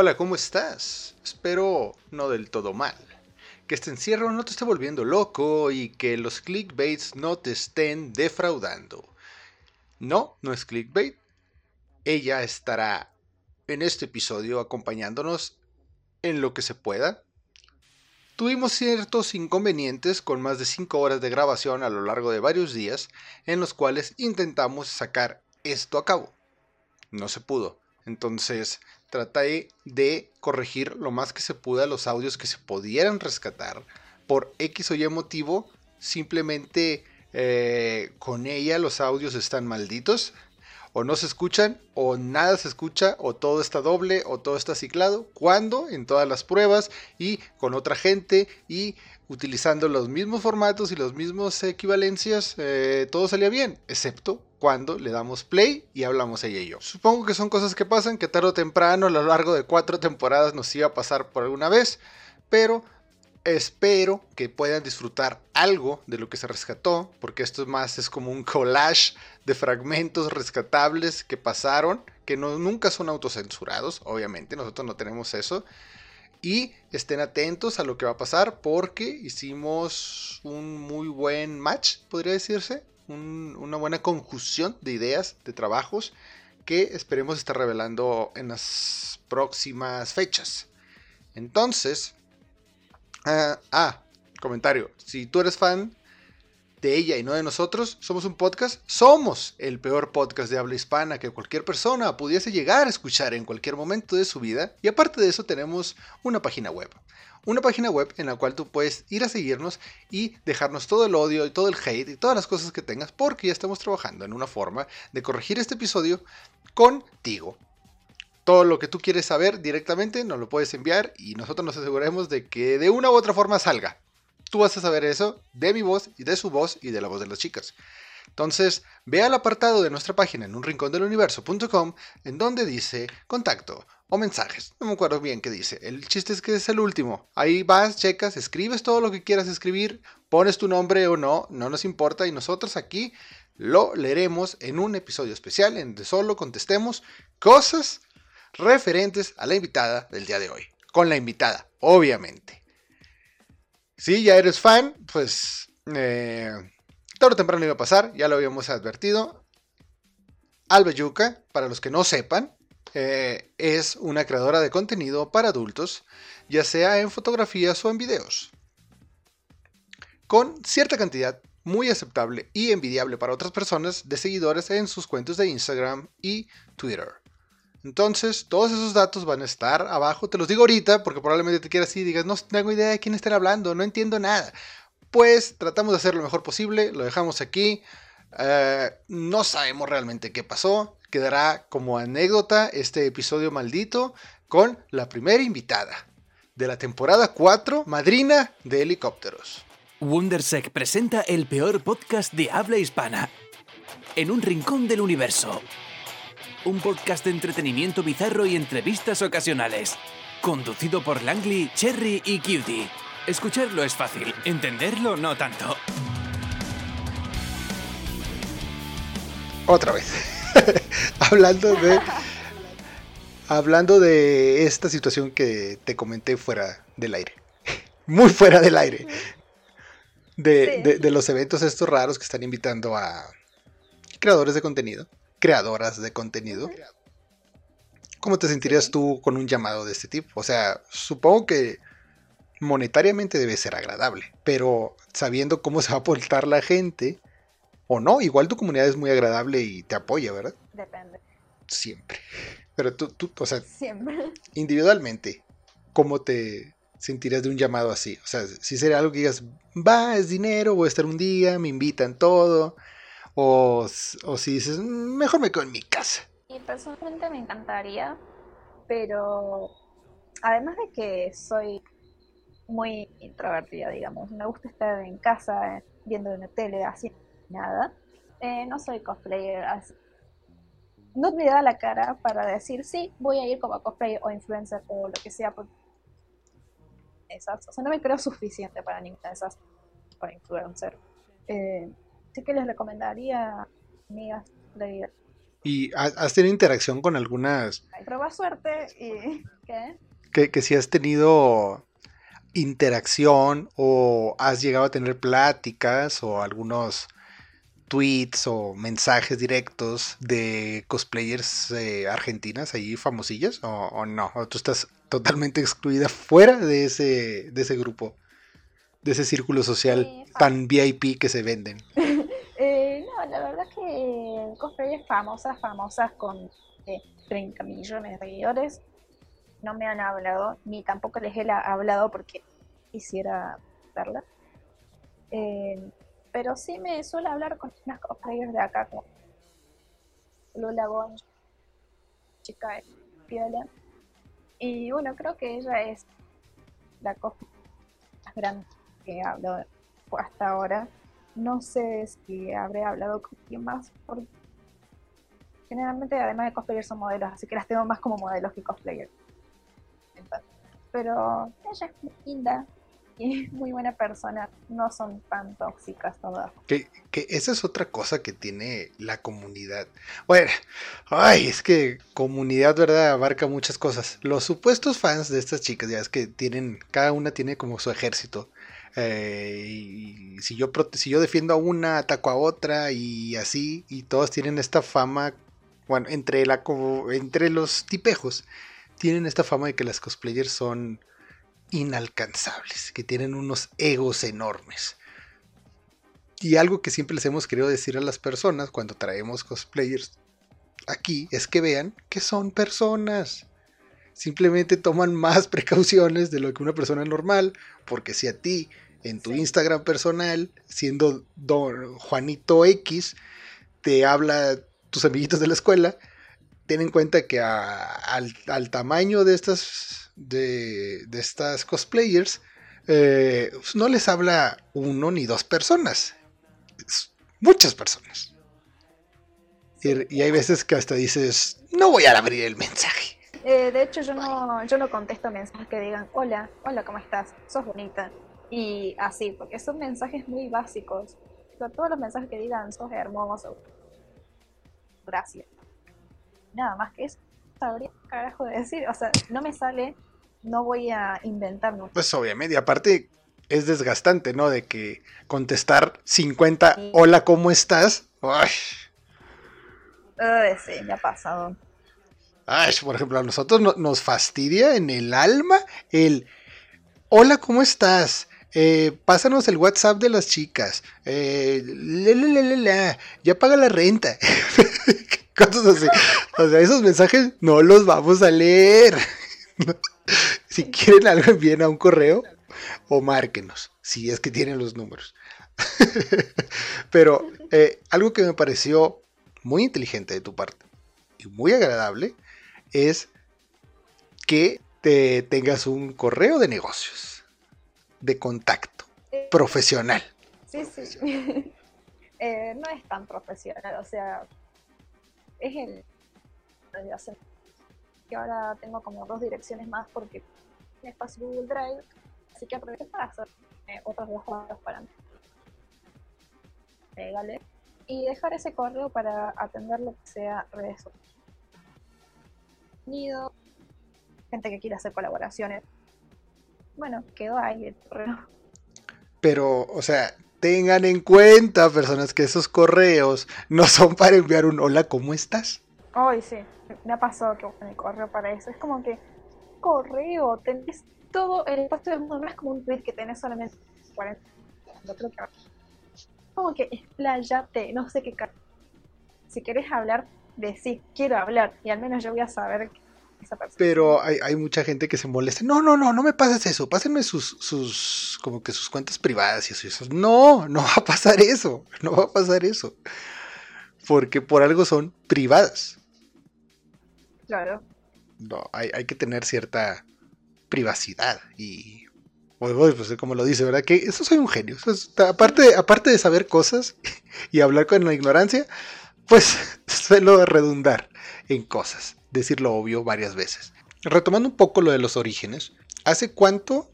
Hola, ¿cómo estás? Espero no del todo mal. Que este encierro no te esté volviendo loco y que los clickbaits no te estén defraudando. No, no es clickbait. Ella estará en este episodio acompañándonos en lo que se pueda. Tuvimos ciertos inconvenientes con más de 5 horas de grabación a lo largo de varios días en los cuales intentamos sacar esto a cabo. No se pudo. Entonces traté de corregir lo más que se pudo los audios que se pudieran rescatar. Por X o Y motivo, simplemente eh, con ella los audios están malditos. O no se escuchan, o nada se escucha, o todo está doble, o todo está ciclado. Cuando en todas las pruebas y con otra gente y utilizando los mismos formatos y las mismas equivalencias, eh, todo salía bien, excepto cuando le damos play y hablamos ella y yo. Supongo que son cosas que pasan, que tarde o temprano a lo largo de cuatro temporadas nos iba a pasar por alguna vez, pero espero que puedan disfrutar algo de lo que se rescató, porque esto más es como un collage de fragmentos rescatables que pasaron, que no, nunca son autocensurados, obviamente, nosotros no tenemos eso. Y estén atentos a lo que va a pasar porque hicimos un muy buen match, podría decirse, una buena conjunción de ideas, de trabajos, que esperemos estar revelando en las próximas fechas. Entonces, ah, ah, comentario, si tú eres fan de ella y no de nosotros, somos un podcast, somos el peor podcast de habla hispana que cualquier persona pudiese llegar a escuchar en cualquier momento de su vida. Y aparte de eso tenemos una página web. Una página web en la cual tú puedes ir a seguirnos y dejarnos todo el odio y todo el hate y todas las cosas que tengas porque ya estamos trabajando en una forma de corregir este episodio contigo. Todo lo que tú quieres saber directamente nos lo puedes enviar y nosotros nos aseguraremos de que de una u otra forma salga tú vas a saber eso de mi voz y de su voz y de la voz de las chicas. Entonces, ve al apartado de nuestra página en unrincondeluniverso.com en donde dice contacto o mensajes. No me acuerdo bien qué dice. El chiste es que es el último. Ahí vas, checas, escribes todo lo que quieras escribir, pones tu nombre o no, no nos importa y nosotros aquí lo leeremos en un episodio especial en donde solo contestemos cosas referentes a la invitada del día de hoy. Con la invitada, obviamente. Si ya eres fan, pues eh, temprano iba a pasar, ya lo habíamos advertido. Alba para los que no sepan, eh, es una creadora de contenido para adultos, ya sea en fotografías o en videos, con cierta cantidad muy aceptable y envidiable para otras personas de seguidores en sus cuentos de Instagram y Twitter. Entonces, todos esos datos van a estar abajo. Te los digo ahorita porque probablemente te quieras y digas, no tengo idea de quién están hablando, no entiendo nada. Pues tratamos de hacer lo mejor posible, lo dejamos aquí. Eh, no sabemos realmente qué pasó. Quedará como anécdota este episodio maldito con la primera invitada de la temporada 4, madrina de helicópteros. Wondersec presenta el peor podcast de habla hispana. En un rincón del universo un podcast de entretenimiento bizarro y entrevistas ocasionales. Conducido por Langley, Cherry y Cutie. Escucharlo es fácil, entenderlo no tanto. Otra vez. hablando de. Hablando de esta situación que te comenté fuera del aire. Muy fuera del aire. De, de los eventos estos raros que están invitando a creadores de contenido creadoras de contenido. ¿Cómo te sentirías tú con un llamado de este tipo? O sea, supongo que monetariamente debe ser agradable, pero sabiendo cómo se va a portar la gente, o no, igual tu comunidad es muy agradable y te apoya, ¿verdad? Depende. Siempre. Pero tú, tú o sea, Siempre. individualmente, ¿cómo te sentirías de un llamado así? O sea, si sería algo que digas, va, es dinero, voy a estar un día, me invitan todo, o, si dices, mm, mejor me quedo en mi casa. Y personalmente me encantaría, pero además de que soy muy introvertida, digamos, me gusta estar en casa viendo una tele, haciendo nada, eh, no soy cosplayer, así. no me da la cara para decir, sí, voy a ir como cosplayer o influencer o lo que sea. Esas, o sea, no me creo suficiente para ninguna de esas para influencer. Eh, Así que les recomendaría, amigas, ¿Y has tenido interacción con algunas? Prueba suerte y... ¿Qué? Que, que si has tenido interacción o has llegado a tener pláticas o algunos tweets o mensajes directos de cosplayers eh, argentinas ahí famosillas o, no? ¿O tú estás totalmente excluida fuera de ese, de ese grupo, de ese círculo social tan VIP que se venden? eh, no, la verdad que cosplayers famosas, famosas con 30 millones de seguidores no me han hablado, ni tampoco les he hablado porque quisiera verla. Eh, pero sí me suele hablar con unas cosplayers de acá, como Lola Gonch, chica Piola. Y bueno, creo que ella es la cosplayer más grande que he hablado hasta ahora. No sé si habré hablado con alguien más, porque generalmente además de cosplayers son modelos, así que las tengo más como modelos que cosplayers. Pero ella es muy linda, y muy buena persona, no son tan tóxicas todas. Que, que esa es otra cosa que tiene la comunidad. Bueno, ay, es que comunidad, ¿verdad? Abarca muchas cosas. Los supuestos fans de estas chicas, ya es que tienen, cada una tiene como su ejército. Eh, y si yo, si yo defiendo a una, ataco a otra y así, y todos tienen esta fama, bueno, entre, la, entre los tipejos, tienen esta fama de que las cosplayers son inalcanzables, que tienen unos egos enormes. Y algo que siempre les hemos querido decir a las personas cuando traemos cosplayers aquí es que vean que son personas. Simplemente toman más precauciones de lo que una persona normal, porque si a ti en tu Instagram personal, siendo don Juanito X, te habla tus amiguitos de la escuela, ten en cuenta que al, al, tamaño de estas de, estas cosplayers, eh, pues, no les habla uno ni dos personas, muchas personas. Y, hay veces que hasta dices, no voy a abrir el mensaje. Eh, de hecho, yo no, yo no contesto mensajes que digan, hola, hola, ¿cómo estás? Sos bonita. Y así, porque son mensajes muy básicos. todos los mensajes que digan, sos hermoso. Gracias. Nada más que eso sabría carajo de decir. O sea, no me sale no voy a inventar Pues obviamente, y aparte es desgastante, ¿no? De que contestar 50, hola, ¿cómo estás? Ay. sí, me ha pasado. Ay, por ejemplo, a nosotros nos fastidia en el alma el, hola, ¿cómo estás? Eh, pásanos el WhatsApp de las chicas. Eh, ya paga la renta. Cosas así. O sea, esos mensajes no los vamos a leer. si quieren algo, envíen a un correo o márquenos, si es que tienen los números. Pero eh, algo que me pareció muy inteligente de tu parte y muy agradable es que te tengas un correo de negocios, de contacto, profesional. Sí, sí. Eh, no es tan profesional, o sea, es el que ahora tengo como dos direcciones más porque me espacio Google Drive, así que aprovecho para hacer eh, otros dos juegos para mí. Y dejar ese correo para atender lo que sea redes sociales. Gente que quiera hacer colaboraciones. Bueno, quedó ahí el correo. Pero, o sea, tengan en cuenta, personas, que esos correos no son para enviar un hola, ¿cómo estás? Ay, sí me ha pasado que el correo para eso. Es como que correo, tenés todo el espacio del mundo, no es como un tweet que tenés solamente 40. Creo que como que explayate, no sé qué. Si querés hablar, decís quiero hablar y al menos yo voy a saber esa persona. Pero hay, hay, mucha gente que se molesta. No, no, no, no me pases eso. Pásenme sus, sus, como que sus cuentas privadas y eso. No, no va a pasar eso. No va a pasar eso. Porque por algo son privadas. Claro. No, hay, hay que tener cierta privacidad y pues como lo dice, ¿verdad? Que eso soy un genio. aparte, aparte de saber cosas y hablar con la ignorancia, pues suelo redundar en cosas, decir lo obvio varias veces. Retomando un poco lo de los orígenes, ¿hace cuánto,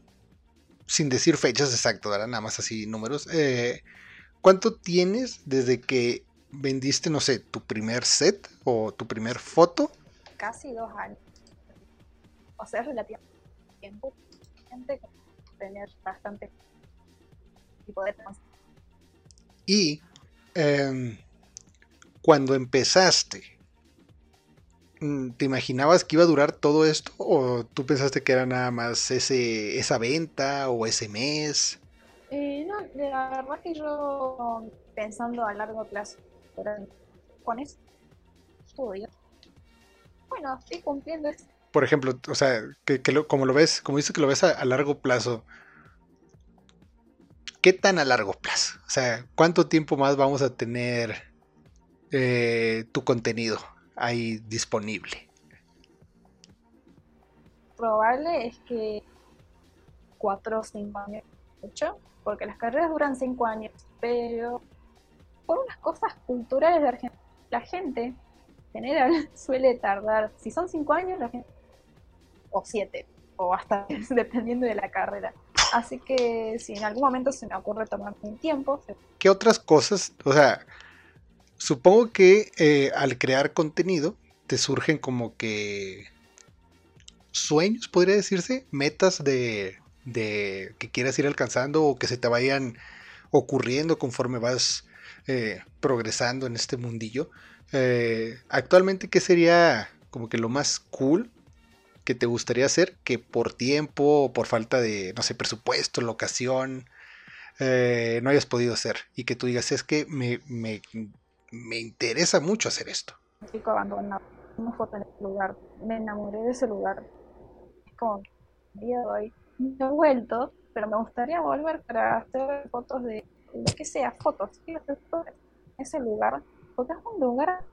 sin decir fechas exactas, ¿verdad? nada más así números, eh, cuánto tienes desde que vendiste, no sé, tu primer set o tu primer foto? Casi dos años. O sea, es relativamente tiempo. Tener bastante y poder Y em, cuando empezaste, mm, ¿te imaginabas que iba a durar todo esto? ¿O tú pensaste que era nada más ese, esa venta o ese mes? Eh, no, la verdad que yo pensando a largo plazo, con eso estudio. Bueno, estoy cumpliendo eso. Por ejemplo, o sea, que, como lo ves, como dices que lo ves a largo plazo, ¿qué tan a largo plazo? O sea, ¿cuánto tiempo más vamos a tener eh, tu contenido ahí disponible? Probable es que cuatro o cinco años, mucho, porque las carreras duran cinco años, pero por unas cosas culturales de Argentina, la gente en general suele tardar, si son cinco años, la gente, o siete, o hasta dependiendo de la carrera Así que si en algún momento se me ocurre tomar un tiempo. ¿Qué otras cosas? O sea, supongo que eh, al crear contenido te surgen como que sueños, podría decirse, metas de, que quieras ir alcanzando o que se te vayan ocurriendo conforme vas eh, progresando en este mundillo. Eh, actualmente, ¿qué sería como que lo más cool que te gustaría hacer que por tiempo por falta de, no sé, presupuesto, locación, eh, no hayas podido hacer? Y que tú digas, es que me, me, me interesa mucho hacer esto. Abandonado, una en ese lugar, me enamoré de ese lugar. Es como, día de hoy, no he vuelto, pero me gustaría volver para hacer fotos de lo que sea, fotos, en ese lugar, porque es un lugar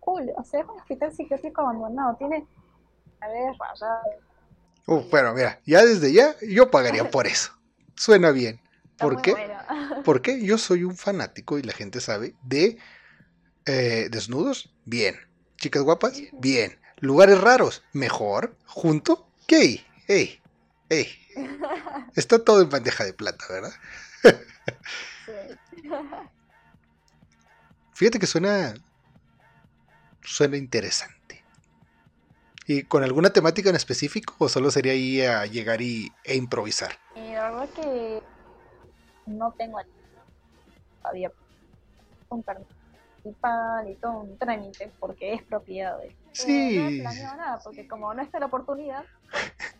cool, o sea, es un hospital psiquiátrico abandonado, tiene Uf, bueno, mira, ya desde ya yo pagaría por eso. Suena bien. ¿Por qué? Porque yo soy un fanático y la gente sabe de eh, desnudos, bien. Chicas guapas, bien. Lugares raros, mejor. Junto, ¿qué? Ey, ey. Está todo en bandeja de plata, ¿verdad? Fíjate que suena suena interesante. ¿Y con alguna temática en específico o solo sería ahí a llegar y, e improvisar? Eh, la verdad que no tengo todavía un permiso y todo un trámite porque es propiedad de Sí. no he planeado nada porque como no está la oportunidad,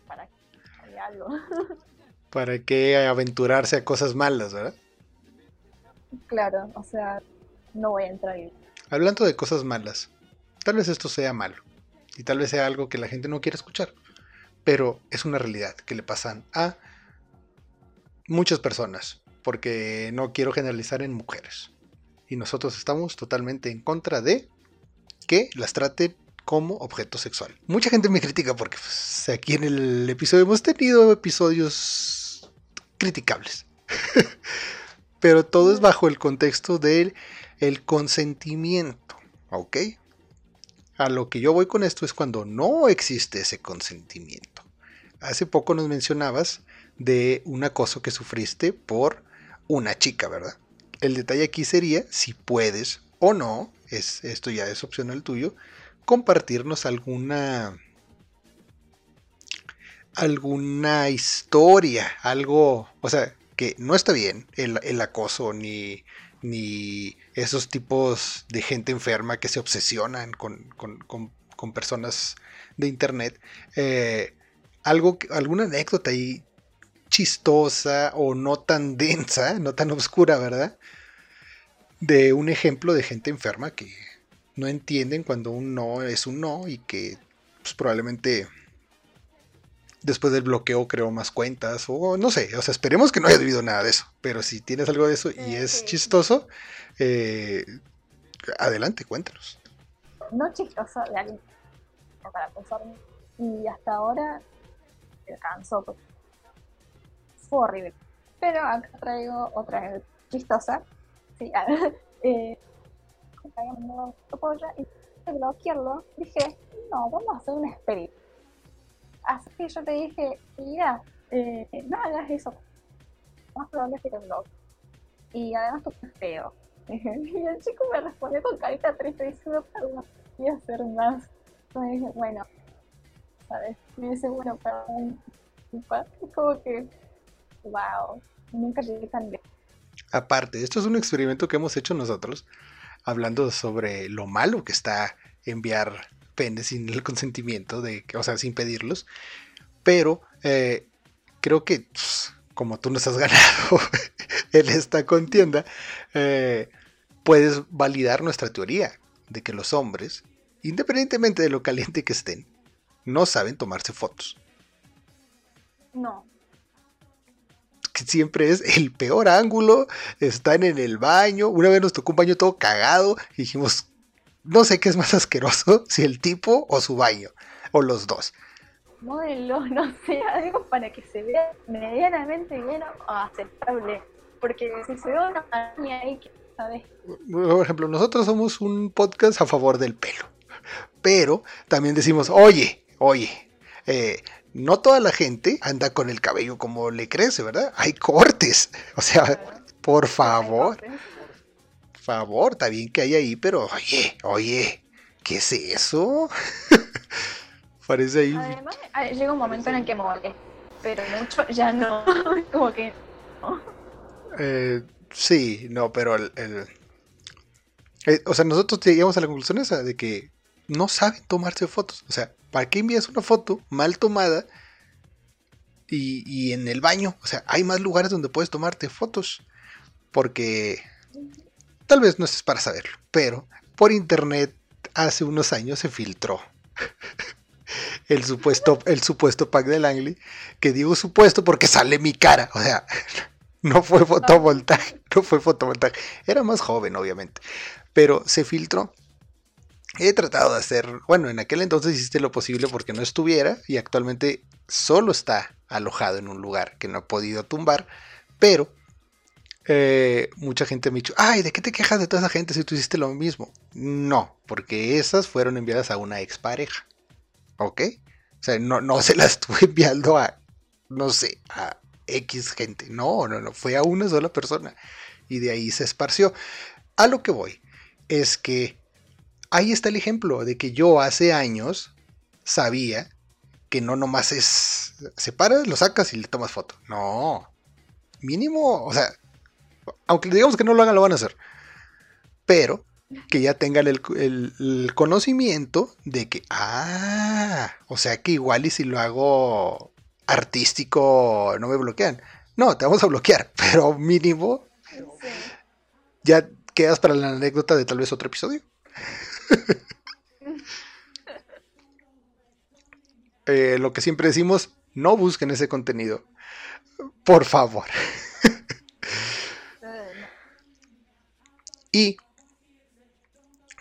¿para qué algo? ¿Para qué aventurarse a cosas malas, verdad? Claro, o sea, no voy a entrar ahí. Hablando de cosas malas, tal vez esto sea malo y tal vez sea algo que la gente no quiere escuchar, pero es una realidad que le pasan a muchas personas, porque no quiero generalizar en mujeres. Y nosotros estamos totalmente en contra de que las traten como objeto sexual. Mucha gente me critica porque pues, aquí en el episodio hemos tenido episodios criticables. Pero todo es bajo el contexto del el consentimiento, ¿ok? A lo que yo voy con esto es cuando no existe ese consentimiento. Hace poco nos mencionabas de un acoso que sufriste por una chica, ¿verdad? El detalle aquí sería si puedes o no, es, esto ya es opcional tuyo, compartirnos alguna alguna historia, algo, o sea, que no está bien el, el acoso ni ni esos tipos de gente enferma que se obsesionan con, personas de internet. Eh, algo, alguna anécdota ahí chistosa o no tan densa, no tan oscura, ¿verdad? De un ejemplo de gente enferma que no entienden cuando un no es un no y que pues, probablemente después del bloqueo creó más cuentas o no sé, o sea, esperemos que no haya debido nada de eso, pero si tienes algo de eso y es chistoso, eh, adelante, cuéntanos. No chistoso de para pensar y hasta ahora me cansó, fue horrible. Pero acá traigo otra chistosa, sí, eh, y bloquearlo, dije, no, vamos a hacer un experimento Así que yo te dije, mira, eh, no hagas eso. Más probable que te bloque. Y además tú es feo. Y el chico me respondió con carita triste diciendo, perdón, voy a hacer más. Me dije, bueno, ¿sabes? Me dice, bueno, perdón. Como que, wow, nunca llegué tan lejos. Aparte, esto es un experimento que hemos hecho nosotros, hablando sobre lo malo que está enviar penes sin el consentimiento de, o sea, sin pedirlos. Pero eh, creo que pues, como tú nos has ganado en esta contienda, eh, puedes validar nuestra teoría de que los hombres, independientemente de lo caliente que estén, no saben tomarse fotos. No. Que siempre es el peor ángulo, están en el baño, una vez nos tocó un baño todo cagado y dijimos, no sé qué es más asqueroso, si el tipo o su baño, o los dos. Modelo, no sé, algo para que se vea medianamente bien o aceptable. Porque si se ve una niña ahí que, ¿sabes? Por ejemplo, nosotros somos un podcast a favor del pelo. Pero también decimos, oye, oye, eh, no toda la gente anda con el cabello como le crece, ¿verdad? Hay cortes. O sea, por favor favor, está bien que hay ahí, pero oye, oye, ¿qué es eso? Parece ahí. Además, llega un momento en el que me volé, pero mucho ya no, como que Eh, sí, no, pero el, eh, o sea, nosotros llegamos a la conclusión esa de que no saben tomarse fotos. O sea, ¿para qué envías una foto mal tomada y, y en el baño? O sea, hay más lugares donde puedes tomarte fotos. Porque Tal vez no es para saberlo, pero por internet hace unos años se filtró el supuesto, el supuesto pack de Langley, que digo supuesto porque sale mi cara, o sea, no fue fotovoltaje, no fue fotovoltaje, era más joven obviamente, pero se filtró. He tratado de hacer, bueno, en aquel entonces hiciste lo posible porque no estuviera y actualmente solo está alojado en un lugar que no ha podido tumbar, pero eh, mucha gente me ha dicho, ay, ¿de qué te quejas de toda esa gente si tú hiciste lo mismo? No, porque esas fueron enviadas a una expareja. ¿Ok? O sea, no, no se las estuve enviando a, no sé, a X gente. No, no, no, fue a una sola persona. Y de ahí se esparció. A lo que voy es que ahí está el ejemplo de que yo hace años sabía que no nomás es, separas, lo sacas y le tomas foto. No, mínimo, o sea, aunque digamos que no lo hagan, lo van a hacer. Pero que ya tengan el, conocimiento de que, ah, o sea que igual y si lo hago artístico no me bloquean. No, te vamos a bloquear, pero mínimo ya quedas para la anécdota de tal vez otro episodio. Eh, lo que siempre decimos, no busquen ese contenido. Por favor. Y,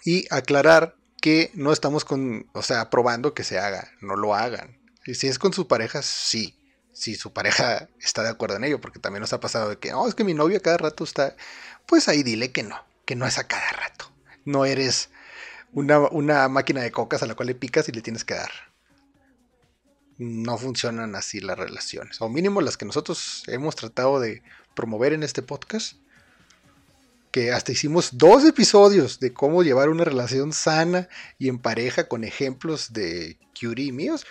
y aclarar que no estamos con, o sea, probando que se haga, no lo hagan. Y si es con su pareja, sí. Si su pareja está de acuerdo en ello, porque también nos ha pasado de que, no, es que mi novio cada rato está, pues ahí dile que no, que no es a cada rato. No eres una, una máquina de cocas a la cual le picas y le tienes que dar. No funcionan así las relaciones, o mínimo las que nosotros hemos tratado de promover en este podcast que hasta hicimos dos episodios de cómo llevar una relación sana y en pareja con ejemplos de Curie míos.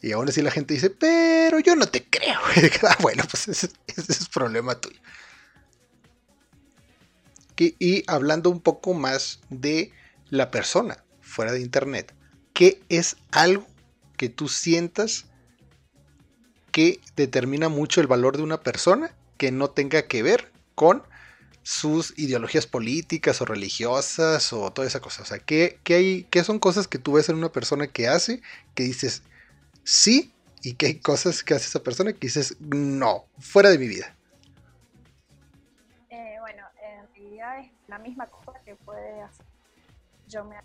Y aún así la gente dice, pero yo no te creo. Ah, bueno, pues ese, es problema tuyo. Y, y hablando un poco más de la persona fuera de internet, ¿qué es algo que tú sientas que determina mucho el valor de una persona que no tenga que ver con sus ideologías políticas o religiosas o toda esa cosa. O sea, ¿qué, hay, ¿qué son cosas que tú ves en una persona que hace que dices sí y qué hay cosas que hace esa persona que dices no, fuera de mi vida? Eh, bueno, en realidad es la misma cosa que puede hacer. Yo me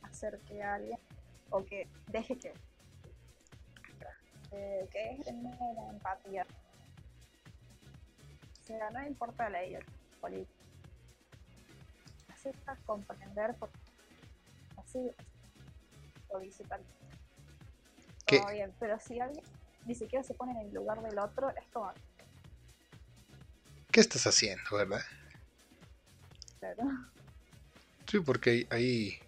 acerque a alguien o que deje que, eh, que es tener empatía. O sea, no importa la idea política. Acepta comprender por así o visitar. Todo bien, pero si alguien ni siquiera se pone en el lugar del otro, es como. ¿Qué estás haciendo, verdad? Claro. Sí, porque hay, hay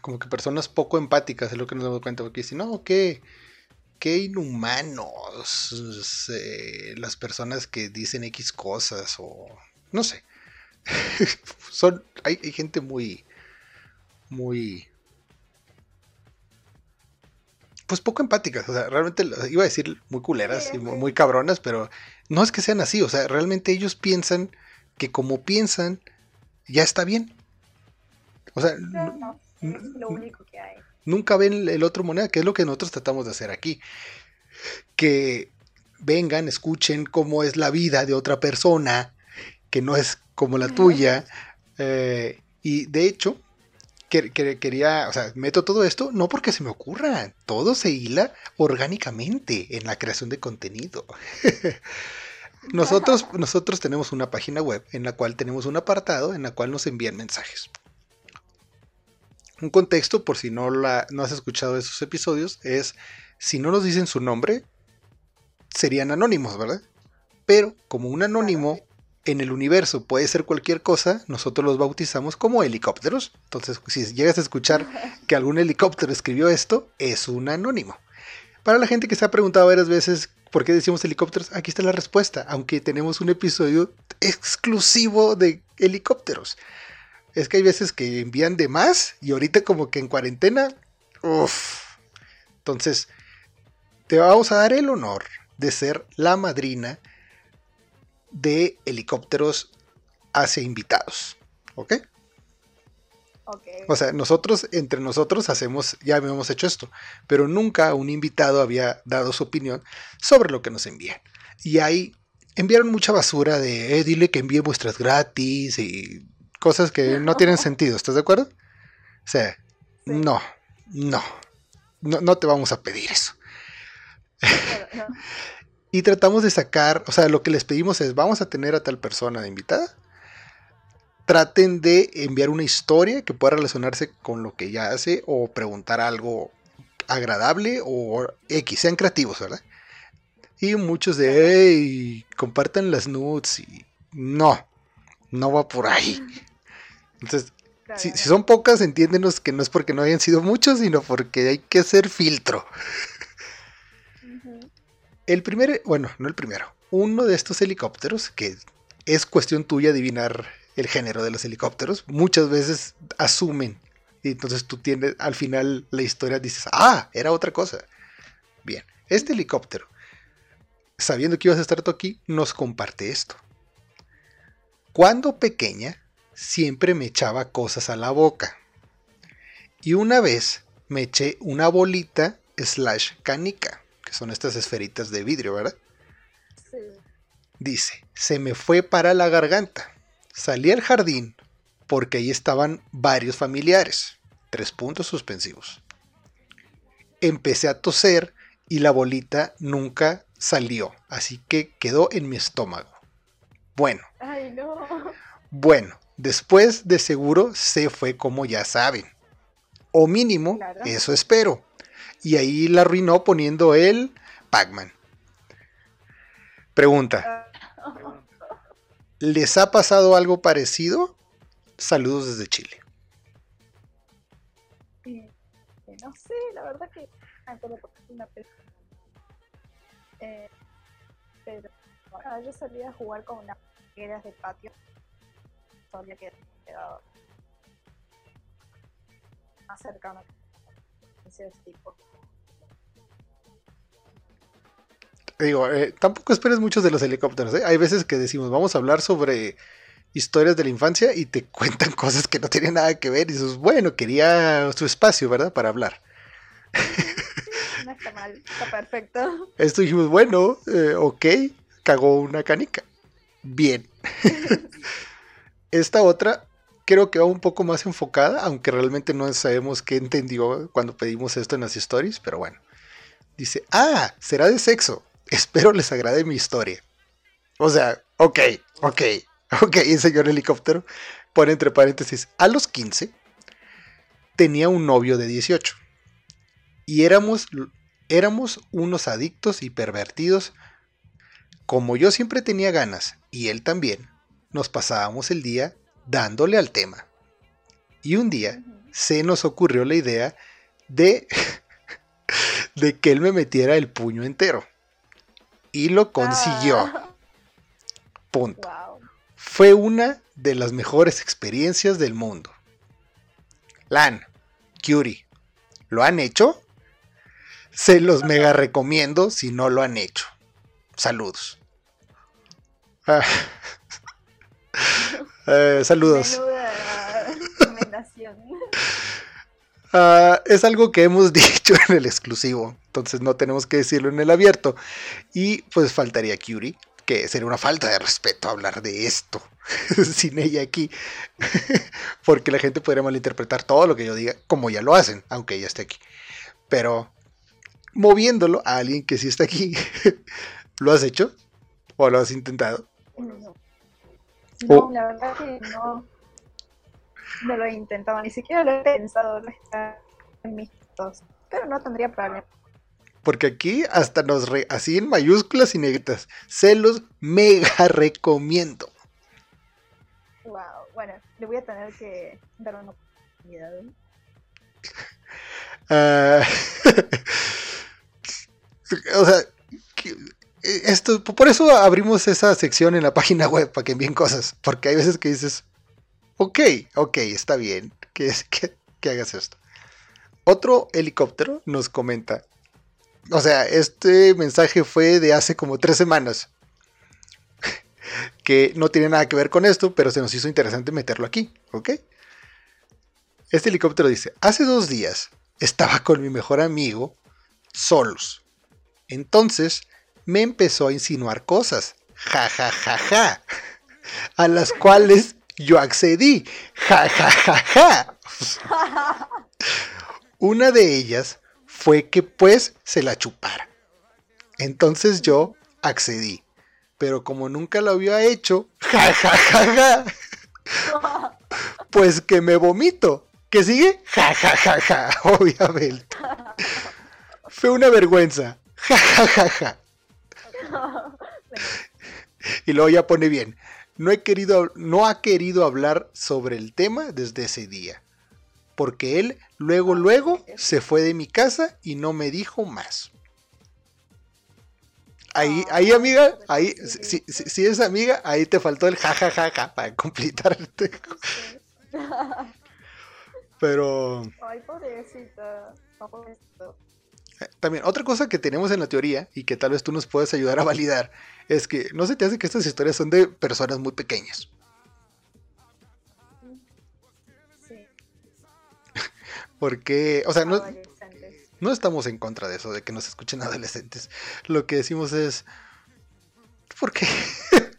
como que personas poco empáticas, es lo que nos damos cuenta, porque dicen, no, qué, qué inhumanos eh, las personas que dicen X cosas o no sé. Son, hay, hay gente muy, muy pues poco empáticas, o sea, realmente iba a decir muy culeras y muy, cabronas, pero no es que sean así, o sea, realmente ellos piensan que como piensan, ya está bien. O sea, no, es lo único que hay. Nunca ven el otro moneda, que es lo que nosotros tratamos de hacer aquí. Que vengan, escuchen cómo es la vida de otra persona, que no es como la tuya. Eh, y de hecho, quería, o sea, meto todo esto no porque se me ocurra, todo se hila orgánicamente en la creación de contenido. nosotros, nosotros tenemos una página web en la cual tenemos un apartado en la cual nos envían mensajes. Un contexto, por si no, la, no has escuchado esos episodios, es si no nos dicen su nombre, serían anónimos, ¿verdad? Pero como un anónimo en el universo puede ser cualquier cosa, nosotros los bautizamos como helicópteros. Entonces, si llegas a escuchar que algún helicóptero escribió esto, es un anónimo. Para la gente que se ha preguntado varias veces por qué decimos helicópteros, aquí está la respuesta, aunque tenemos un episodio exclusivo de helicópteros. Es que hay veces que envían de más y ahorita como que en cuarentena, uff. Entonces, te vamos a dar el honor de ser la madrina de helicópteros hacia invitados. ¿Ok? O sea, nosotros, entre nosotros, hacemos, ya habíamos hecho esto, pero nunca un invitado había dado su opinión sobre lo que nos envían. Y ahí enviaron mucha basura de, eh, dile que envíe vuestras gratis y cosas que no tienen sentido, ¿estás de acuerdo? O sea, no, no, no, no te vamos a pedir eso. y tratamos de sacar, o sea, lo que les pedimos es, vamos a tener a tal persona de invitada. Traten de enviar una historia que pueda relacionarse con lo que ella hace o preguntar algo agradable o X, sean creativos, ¿verdad? Y muchos de, hey, compartan las nudes y no, no va por ahí. Entonces, si, si, son pocas, entiéndenos que no es porque no hayan sido muchos, sino porque hay que hacer filtro. El primer, bueno, no el primero, uno de estos helicópteros, que es cuestión tuya adivinar el género de los helicópteros, muchas veces asumen. Y entonces tú tienes, al final la historia dices, ah, era otra cosa. Bien, este helicóptero, sabiendo que ibas a estar tú aquí, nos comparte esto. Cuando pequeña, siempre me echaba cosas a la boca. Y una vez me eché una bolita slash canica que son estas esferitas de vidrio, ¿verdad? Sí. Dice, se me fue para la garganta. Salí al jardín porque ahí estaban varios familiares. Tres puntos suspensivos. Empecé a toser y la bolita nunca salió, así que quedó en mi estómago. Bueno. Ay, no. Bueno, después de seguro se fue como ya saben. O mínimo, eso espero y ahí la arruinó poniendo el Pac-Man. Pregunta. ¿Les ha pasado algo parecido? Saludos desde Chile. no sé, la verdad que una eh, pero yo salía a jugar con unas mangueras de patio. Solía quedado más cercano ese tipo. Digo, eh, tampoco esperes mucho de los helicópteros. ¿eh? Hay veces que decimos, vamos a hablar sobre historias de la infancia y te cuentan cosas que no tienen nada que ver. Y dices, bueno, quería su espacio, ¿verdad? Para hablar. No está mal, está perfecto. Esto dijimos, bueno, eh, ok, cagó una canica. Bien. Esta otra creo que va un poco más enfocada, aunque realmente no sabemos qué entendió cuando pedimos esto en las stories, pero bueno. Dice, ah, será de sexo. Espero les agrade mi historia. O sea, ok, ok, ok, señor helicóptero pone entre paréntesis, a los 15 tenía un novio de 18 y éramos, éramos unos adictos y pervertidos. Como yo siempre tenía ganas y él también, nos pasábamos el día dándole al tema. Y un día se nos ocurrió la idea de, de que él me metiera el puño entero. Y lo consiguió. Ah, Punto. Fue una de las mejores experiencias del mundo. Lan, Curie, ¿lo han hecho? Se los mega recomiendo si no lo han hecho. Saludos. Ah. Eh, saludos. Recomendación. Ah, es algo que hemos dicho en el exclusivo, entonces no tenemos que decirlo en el abierto. Y pues faltaría Curie, que sería una falta de respeto hablar de esto sin ella aquí, porque la gente podría malinterpretar todo lo que yo diga, como ya lo hacen, aunque ella esté aquí. Pero moviéndolo a alguien que sí está aquí, ¿lo has hecho? ¿O lo has intentado? No. Oh. No, la verdad que no. No lo he intentado, ni siquiera lo he pensado, no está en mis fotos. Pero no tendría problema. Porque aquí hasta nos re- así en mayúsculas y negritas, se los mega recomiendo. Wow. Bueno, le voy a tener que dar una oportunidad. ¿eh? Ah, o sea, esto, por eso abrimos esa sección en la página web para que envíen cosas. Porque hay veces que dices, ok, ok, está bien que, que, que hagas esto. Otro helicóptero nos comenta. O sea, este mensaje fue de hace como tres semanas. Que no tiene nada que ver con esto, pero se nos hizo interesante meterlo aquí, ¿ok? Este helicóptero dice, hace dos días estaba con mi mejor amigo solos. Entonces me empezó a insinuar cosas, ja ja ja ja, a las cuales yo accedí, ja ja ja ja. Una de ellas fue que pues se la chupara. Entonces yo accedí, pero como nunca lo había hecho, ja ja ja ja, pues que me vomito. ¿Qué sigue? Ja ja ja ja, obviamente. Fue una vergüenza. Ja ja ja ja. Y luego ya pone bien. No he querido, no ha querido hablar sobre el tema desde ese día. Porque él luego, luego se fue de mi casa y no me dijo más. Ahí, ahí amiga, ahí, si, si, si es amiga, ahí te faltó el jajajaja para completarte. Pero Ay, pobrecita. Pobrecito. También otra cosa que tenemos en la teoría y que tal vez tú nos puedes ayudar a validar es que no se te hace que estas historias son de personas muy pequeñas. Sí, Porque, o sea, no, no estamos en contra de eso, de que nos escuchen adolescentes. Lo que decimos es, ¿por qué?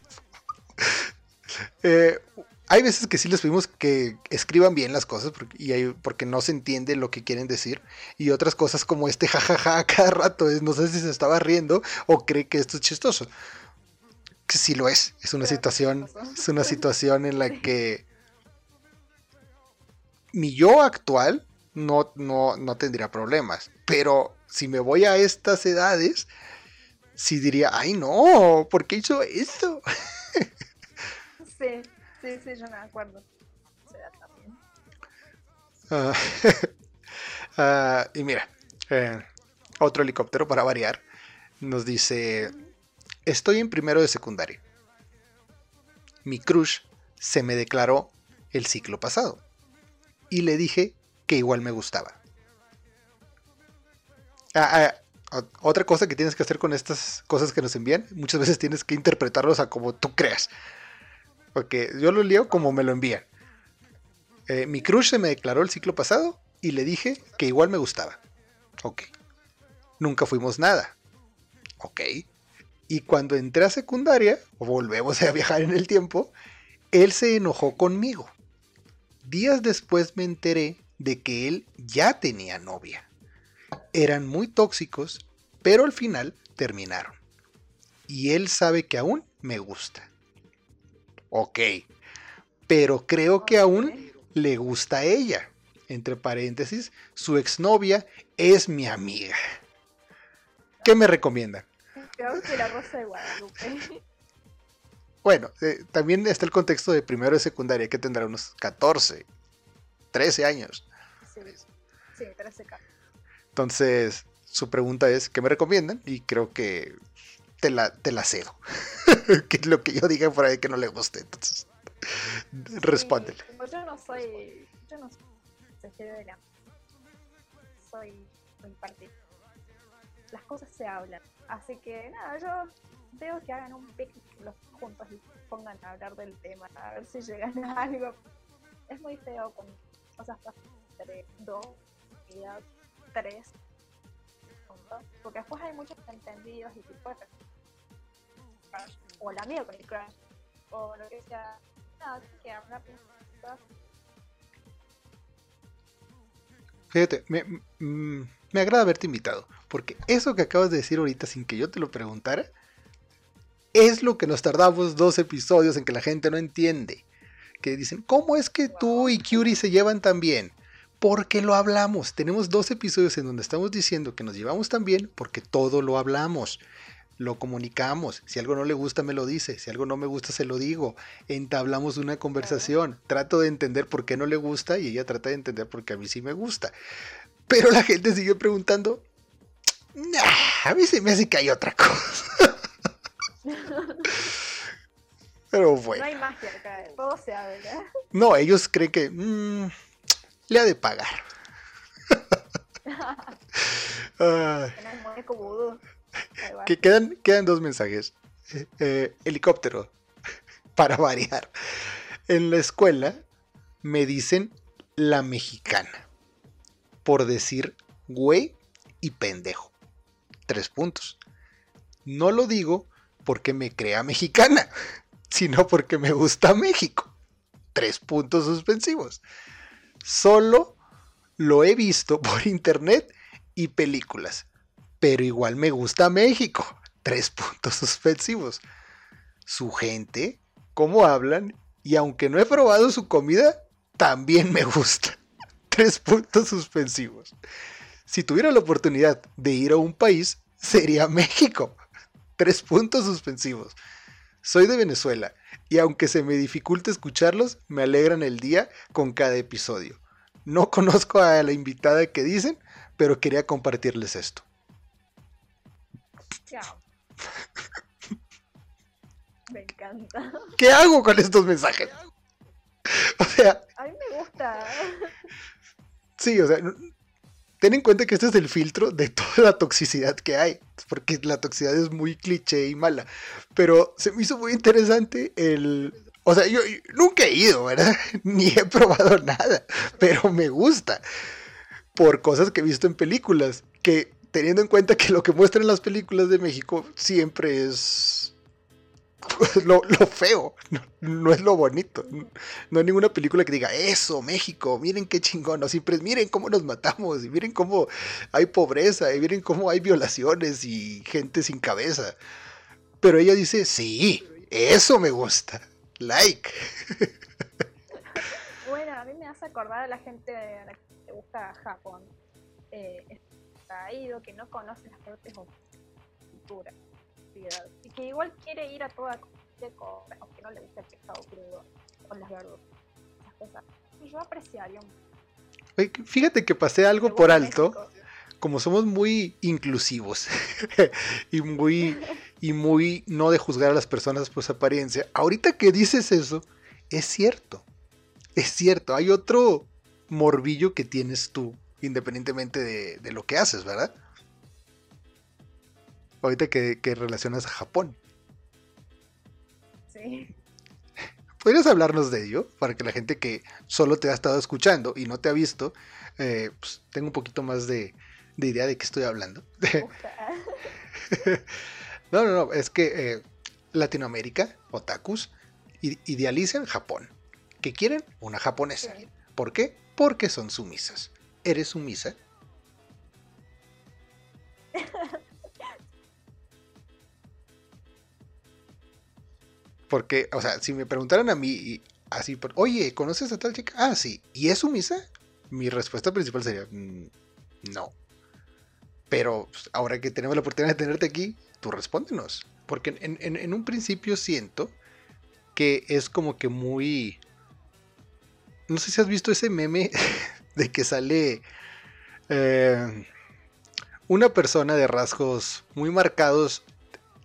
Eh, hay veces que sí les pedimos que escriban bien las cosas porque, y hay- porque no se entiende lo que quieren decir. Y otras cosas como este jajaja a cada rato es, no sé si se estaba riendo o cree que esto es chistoso. Que sí lo es. Es una situación, es una situación en la que mi yo actual no, no, no tendría problemas. Pero si me voy a estas edades, sí diría, ay no, ¿por qué hizo esto? Sí, Ah, ah, y mira, eh, otro helicóptero para variar nos dice, estoy en primero de secundaria. Mi crush se me declaró el ciclo pasado y le dije que igual me gustaba. Ah, otra cosa que tienes que hacer con estas cosas que nos envían, muchas veces tienes que interpretarlos a como tú creas. Porque yo lo leo como me lo envían. Eh, mi crush se me declaró el ciclo pasado y le dije que igual me gustaba. Ok. Nunca fuimos nada. Ok. Y cuando entré a secundaria, o volvemos a viajar en el tiempo, él se enojó conmigo. Días después me enteré de que él ya tenía novia. Eran muy tóxicos, pero al final terminaron. Y él sabe que aún me gusta. Ok. Pero creo que aún le gusta a ella. Entre paréntesis, su exnovia es mi amiga. ¿Qué me recomiendan? Peor que la rosa de Guadalupe. bueno, eh, también está el contexto de primero de secundaria que tendrá unos 14, 13 años. Sí, sí, 13 k Entonces, su pregunta es, ¿qué me recomiendan? Y creo que te la, te la cedo. que lo que yo diga por ahí que no le guste. Entonces, respóndele. Como yo no soy, yo no soy de la soy un partido. Las cosas se hablan. Así que nada, yo veo que hagan un picnic los juntos y pongan a hablar del tema, a ver si llegan a algo. Es muy feo con cosas entre dos y tres juntos, porque después hay muchos entendidos y tipo o la mía con o lo que sea. Que hablar Fíjate, me, mm, me agrada haberte invitado, porque eso que acabas de decir ahorita sin que yo te lo preguntara, es lo que nos tardamos dos episodios en que la gente no entiende. Que dicen, ¿cómo es que tú y Curie se llevan tan bien? Porque lo hablamos. Tenemos dos episodios en donde estamos diciendo que nos llevamos tan bien porque todo lo hablamos lo comunicamos. Si algo no le gusta, me lo dice. Si algo no me gusta, se lo digo. Entablamos una conversación. Trato de entender por qué no le gusta y ella trata de entender por qué a mí sí me gusta. Pero la gente sigue preguntando. a mí se me hace que hay otra cosa. Pero bueno. No hay magia acá, todo se habla. No, ellos creen que mm, le ha de pagar. que quedan, quedan dos mensajes. Eh, helicóptero, para variar. En la escuela me dicen la mexicana, por decir güey y pendejo. Tres puntos. No lo digo porque me crea mexicana, sino porque me gusta México. Tres puntos suspensivos. Solo lo he visto por internet y películas pero igual me gusta México. Tres puntos suspensivos. Su gente, cómo hablan, y aunque no he probado su comida, también me gusta. Tres puntos suspensivos. Si tuviera la oportunidad de ir a un país, sería México. Tres puntos suspensivos. Soy de Venezuela y aunque se me dificulte escucharlos, me alegran el día con cada episodio. No conozco a la invitada que dicen, pero quería compartirles esto. Me encanta. ¿Qué hago con estos mensajes? O sea. A mí me gusta. Sí, o sea. Ten en cuenta que este es el filtro de toda la toxicidad que hay. Porque la toxicidad es muy cliché y mala. Pero se me hizo muy interesante el. O sea, yo, yo nunca he ido, ¿verdad? Ni he probado nada. Pero me gusta. Por cosas que he visto en películas. Que teniendo en cuenta que lo que muestran las películas de México siempre es lo, feo, no, es lo bonito. No hay ninguna película que diga, eso, México, miren qué chingón, no, siempre es, miren cómo nos matamos, y miren cómo hay pobreza, y miren cómo hay violaciones y gente sin cabeza. Pero ella dice, sí, eso me gusta, like. Bueno, a mí me hace acordar a la gente a la que le gusta Japón. Eh, ido, que no conoce las partes de cultura y que igual quiere ir a toda aunque no le guste el pescado crudo con las verduras, cosas. yo apreciaría un... Fíjate que pasé algo por alto. Como somos muy inclusivos y muy y muy no de juzgar a las personas por su apariencia, ahorita que dices eso, es cierto. Es cierto, hay otro morbillo que tienes tú independientemente de, lo que haces, ¿verdad? Ahorita que, relacionas a Japón. Sí. ¿Podrías hablarnos de ello? Para que la gente que solo te ha estado escuchando y no te ha visto, eh, pues, tenga un poquito más de, idea de qué estoy hablando. no, no, no, es que eh, Latinoamérica, otakus, idealizan Japón. ¿Qué quieren? Una japonesa. ¿Por qué? Porque son sumisas. ¿Eres sumisa? Porque, o sea, si me preguntaran a mí así, oye, ¿conoces a tal chica? Ah, sí. ¿Y es sumisa? Mi respuesta principal sería, mm, no. Pero pues, ahora que tenemos la oportunidad de tenerte aquí, tú respóndenos. Porque en, en un principio siento que es como que muy... No sé si has visto ese meme de que sale eh, una persona de rasgos muy marcados,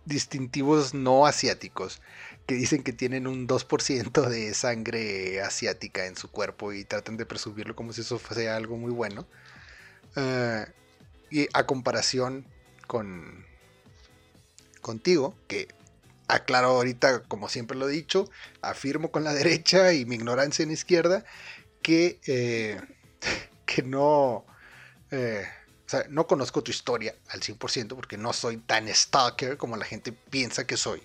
distintivos no asiáticos, que dicen que tienen un 2% de sangre asiática en su cuerpo y tratan de presumirlo como si eso fuese algo muy bueno. Eh, y a comparación con contigo, que aclaro ahorita, como siempre lo he dicho, afirmo con la derecha y mi ignorancia en izquierda, que, eh, que no, eh, o sea, no conozco tu historia al 100% porque no soy tan stalker como la gente piensa que soy.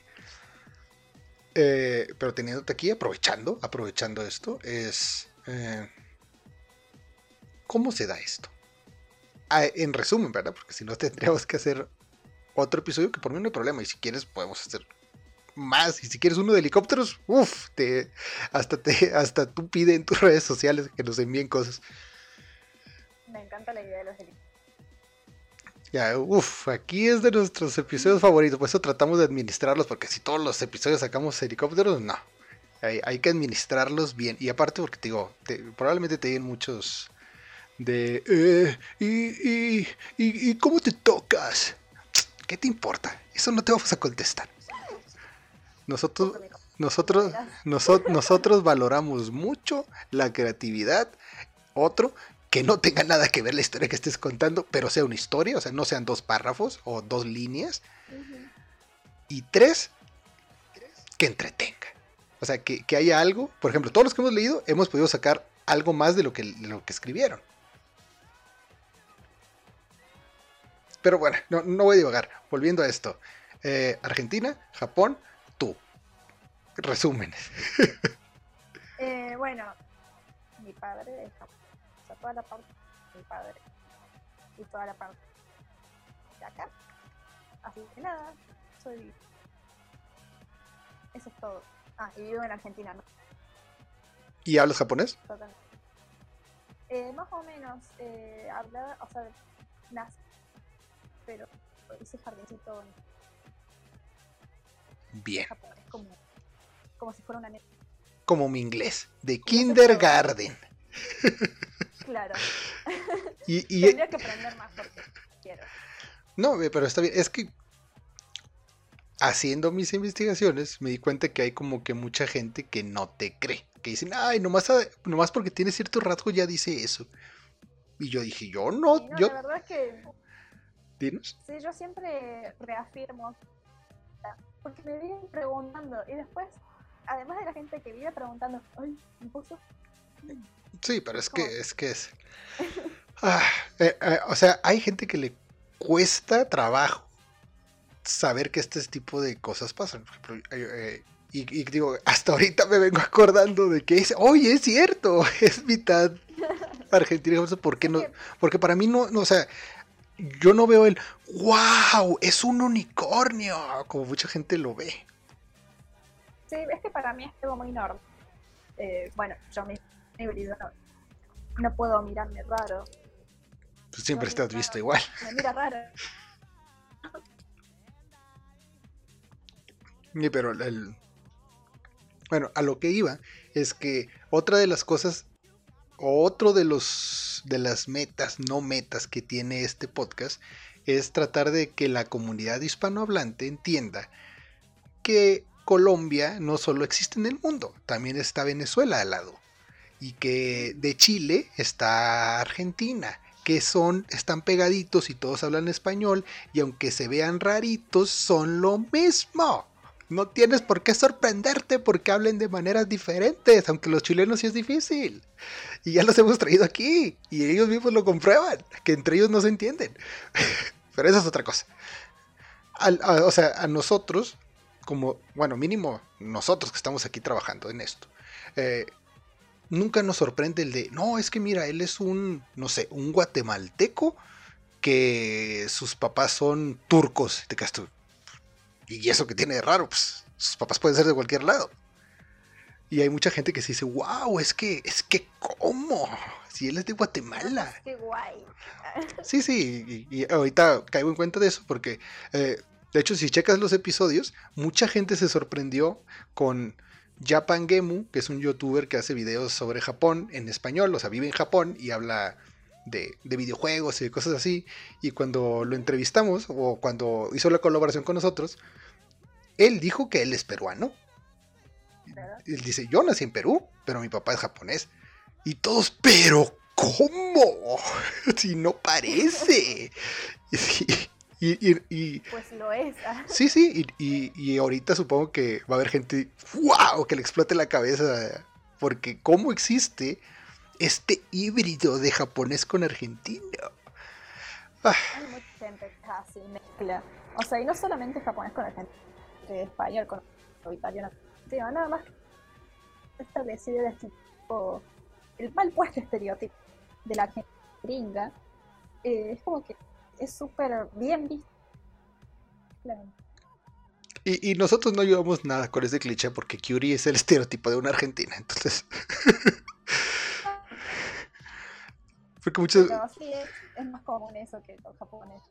Eh, pero teniéndote aquí, aprovechando, aprovechando esto, es... ¿Cómo se da esto? Ah, en resumen, ¿verdad? Porque si no tendríamos que hacer otro episodio que por mí no hay problema. Y si quieres, podemos hacer más. Y si quieres uno de helicópteros, uff, hasta, te, hasta tú pide en tus redes sociales que nos envíen cosas. Me encanta la idea de los helicópteros. Ya, uff, aquí es de nuestros episodios favoritos, por eso tratamos de administrarlos, porque si todos los episodios sacamos helicópteros, no. Hay, hay que administrarlos bien. Y aparte, porque te digo, probablemente te den muchos de... Eh, y, y, y, ¿Y cómo te tocas? ¿Qué te importa? Eso no te vamos a contestar. Nosotros, nosotros, nosotros, nosotros valoramos mucho la creatividad. Otro, que no tenga nada que ver la historia que estés contando, pero sea una historia, o sea, no sean dos párrafos o dos líneas. Y tres, que entretenga. O sea, que, haya algo. Por ejemplo, todos los que hemos leído hemos podido sacar algo más de lo que, de lo que escribieron. Pero bueno, no, voy a divagar. Volviendo a esto. Eh, Argentina, Japón, tú. Resúmenes. Eh, bueno, mi padre es Japón. Toda la parte de mi padre. Y toda la parte de acá. Así que nada, soy... Eso es todo. Ah, y vivo en Argentina, ¿no? ¿Y hablas japonés? Eh, más o menos. Eh, habla, o sea, nace pero ese jardincito bien como, como si fuera una neta. como mi inglés de kindergarten claro. Y, y tendría que aprender más porque quiero. No pero está bien es que haciendo mis investigaciones me di cuenta que hay como que mucha gente que no te cree que dicen ay nomás, nomás porque tiene cierto rasgo ya dice eso y yo dije yo no, no yo la verdad es que Sí, yo siempre reafirmo, porque me vienen preguntando y después, además de la gente que vive preguntando, ay, ¿me puso? Sí, pero es que es que es... Ah, eh, eh, o sea, hay gente que le cuesta trabajo saber que este tipo de cosas pasan. Eh, y, digo, hasta ahorita me vengo acordando de que es, oye, es cierto, es mitad argentina. ¿Por qué no? Porque para mí no, no o sea, yo no veo el wow, es un unicornio, como mucha gente lo ve. Sí, es que para mí es algo muy normal. Eh, bueno, yo mi híbrido no, no, puedo mirarme raro. Tú siempre estás visto igual. Me mira raro. Sí, pero el, bueno, a lo que iba es que otra de las cosas otro de los de las metas, no metas que tiene este podcast es tratar de que la comunidad hispanohablante entienda que Colombia no solo existe en el mundo, también está Venezuela al lado y que de Chile está Argentina, que son están pegaditos y todos hablan español y aunque se vean raritos son lo mismo. No tienes por qué sorprenderte porque hablen de maneras diferentes, aunque los chilenos sí es difícil. Y ya los hemos traído aquí y ellos mismos lo comprueban, que entre ellos no se entienden. Pero esa es otra cosa. o sea, a nosotros, como, bueno, mínimo nosotros que estamos aquí trabajando en esto, eh, nunca nos sorprende el de, no, es que mira, él es un, no sé, un guatemalteco que sus papás son turcos. Te quedas y eso que tiene de raro, pues sus papás pueden ser de cualquier lado. Y hay mucha gente que se dice, wow, es que, es que, ¿cómo? Si él es de Guatemala. Qué guay. Sí, sí, y, ahorita caigo en cuenta de eso porque, eh, de hecho, si checas los episodios, mucha gente se sorprendió con Japan Gemu, que es un youtuber que hace videos sobre Japón en español, o sea, vive en Japón y habla de, de, videojuegos y de cosas así. Y cuando lo entrevistamos, o cuando hizo la colaboración con nosotros, él dijo que él es peruano. Él dice, yo nací en Perú, pero mi papá es japonés. Y todos, pero ¿cómo? Si no parece. Y, pues lo es. ¿ah? Sí, sí, y, ahorita supongo que va a haber gente, wow, que le explote la cabeza, porque ¿cómo existe este híbrido de japonés con argentino? Ah. Hay mucha gente casi mezcla. O sea, y no solamente japonés con argentino, español con italiano, nada más establecido de este tipo, el mal puesto estereotipo de la gente gringa, eh, es como que es súper bien visto. Y, nosotros no llevamos nada con ese cliché porque Curie es el estereotipo de una argentina, entonces. porque muchos. sí, es, más común eso que los japoneses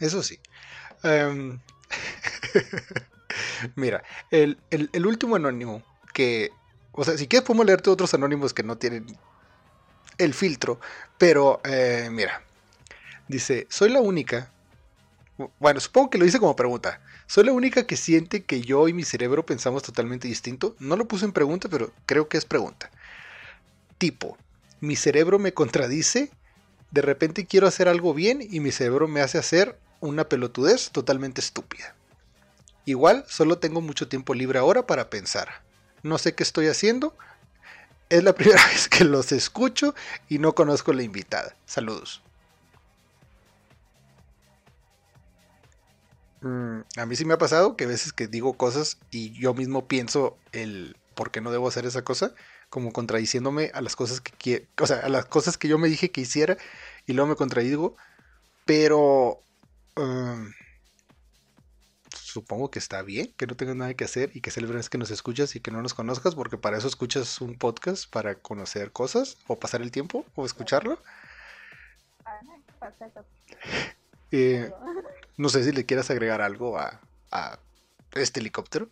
Eso sí. Em, mira, el, el, último anónimo que. O sea, si quieres podemos leerte otros anónimos que no tienen el filtro. Pero, eh, mira, dice, soy la única. Bueno, supongo que lo dice como pregunta. Soy la única que siente que yo y mi cerebro pensamos totalmente distinto. No lo puse en pregunta, pero creo que es pregunta. Tipo, mi cerebro me contradice. De repente quiero hacer algo bien y mi cerebro me hace hacer una pelotudez totalmente estúpida. Igual, solo tengo mucho tiempo libre ahora para pensar. No sé qué estoy haciendo, es la primera vez que los escucho y no conozco la invitada. Saludos. Mm, a mí sí me ha pasado que a veces que digo cosas y yo mismo pienso el por qué no debo hacer esa cosa, como contradiciéndome a las cosas que o sea, a las cosas que yo me dije que hiciera y luego me contradigo, pero um, supongo que está bien que no tengas nada que hacer y que sea la vez que nos escuchas y que no nos conozcas, porque para eso escuchas un podcast, para conocer cosas o pasar el tiempo o escucharlo. Eh, no sé si le quieras agregar algo a, a este helicóptero.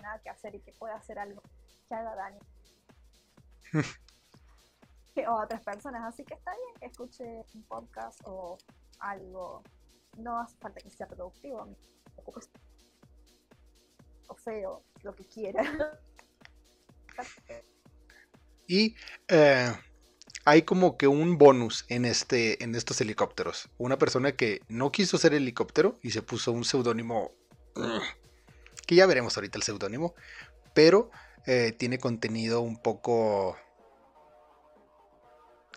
nada que hacer y que pueda hacer algo que haga daño. o a otras personas. Así que está bien que escuche un podcast o algo. No hace falta que sea productivo, o feo, lo que quiera. y eh, hay como que un bonus en, este, en estos helicópteros. Una persona que no quiso ser helicóptero y se puso un seudónimo. Que ya veremos ahorita el seudónimo. Pero eh, tiene contenido un poco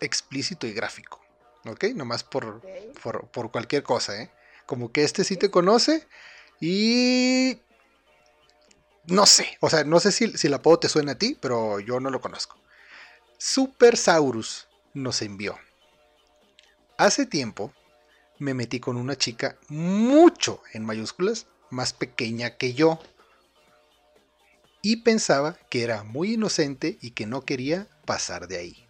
explícito y gráfico. ¿Ok? Nomás por, por, cualquier cosa, ¿eh? Como que este sí te conoce y... No sé, o sea, no sé si, si el apodo te suena a ti, pero yo no lo conozco. Super Saurus nos envió. Hace tiempo me metí con una chica mucho en mayúsculas, más pequeña que yo. Y pensaba que era muy inocente y que no quería pasar de ahí.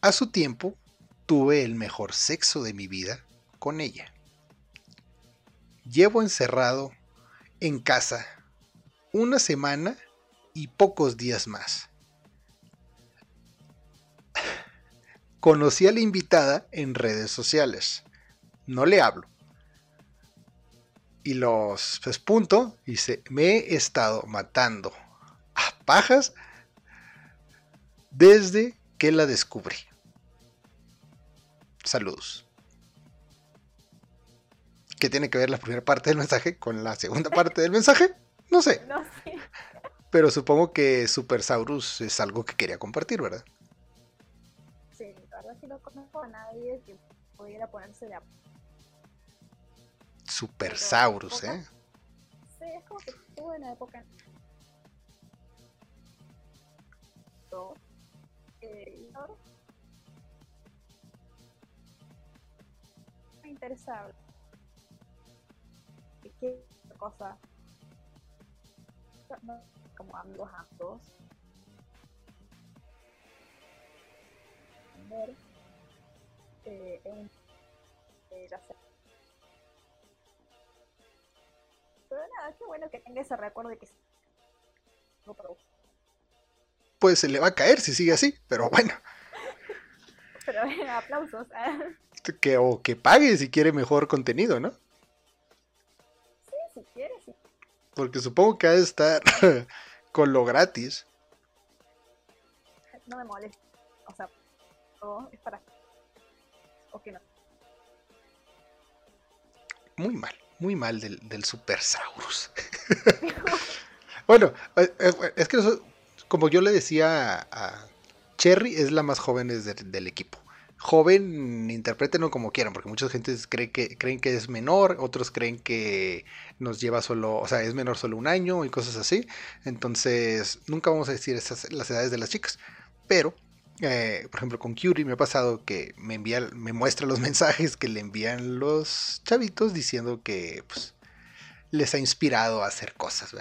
A su tiempo, tuve el mejor sexo de mi vida con ella. Llevo encerrado en casa una semana y pocos días más. Conocí a la invitada en redes sociales. No le hablo. Y los despunto y dice, me he estado matando a pajas desde que la descubrí. Saludos. ¿Qué tiene que ver la primera parte del mensaje con la segunda parte del mensaje? No sé. No sé. Pero supongo que Super Saurus es algo que quería compartir, ¿verdad? Sí, la verdad es que no conozco a nadie que pudiera ponerse de Super Saurus, ¿eh? Sí, es como que estuvo en la época. Eh, interesable. ¿Qué cosa? Como amigos ambos. eh, en, eh, serie. Pero nada, qué bueno que tenga ese recuerdo de que no produce. Pues se le va a caer si sigue así, pero bueno. Pero aplausos. Que, o que pague si quiere mejor contenido, ¿no? sí, si quieres, sí. Porque supongo que ha de estar con lo gratis. No me molesta. O sea, todo es para. O que no. Muy mal, muy mal del, del Super Saurus. bueno, eh, eh, es que eso- como yo le decía a, Cherry, es la más joven del, del equipo. Joven, interpretenlo como quieran, porque mucha gente cree que, creen que es menor, otros creen que nos lleva solo, o sea, es menor solo un año y cosas así. Entonces, nunca vamos a decir esas, las edades de las chicas. Pero, eh, por ejemplo, con Curie me ha pasado que me envía, me muestra los mensajes que le envían los chavitos diciendo que pues, les ha inspirado a hacer cosas,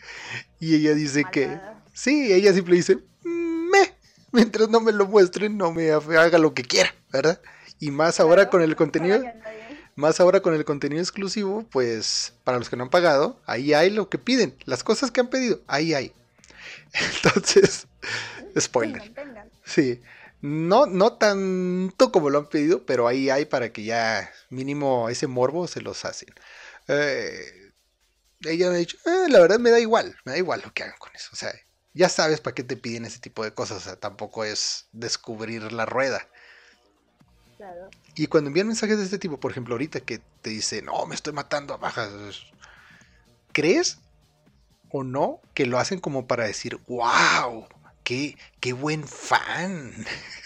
y ella dice que, Malvada. Sí, ella siempre dice, me, mientras no me lo muestren, no me haga lo que quiera, ¿verdad? Y más ahora Claro, con el contenido, más ahora con el contenido exclusivo, pues para los que no han pagado, ahí hay lo que piden, las cosas que han pedido, ahí hay. Entonces, spoiler. Sí, no, no tanto como lo han pedido, pero ahí hay para que ya mínimo ese morbo se los hacen. Eh, ella me ha dicho, "Eh, la verdad me da igual, me da igual lo que hagan con eso. O sea, ya sabes para qué te piden ese tipo de cosas, o sea, tampoco es descubrir la rueda. Claro. Y cuando envían mensajes de este tipo, por ejemplo, ahorita que te dice, no, me estoy matando a bajas, ¿crees o no que lo hacen como para decir, wow, qué, qué buen fan?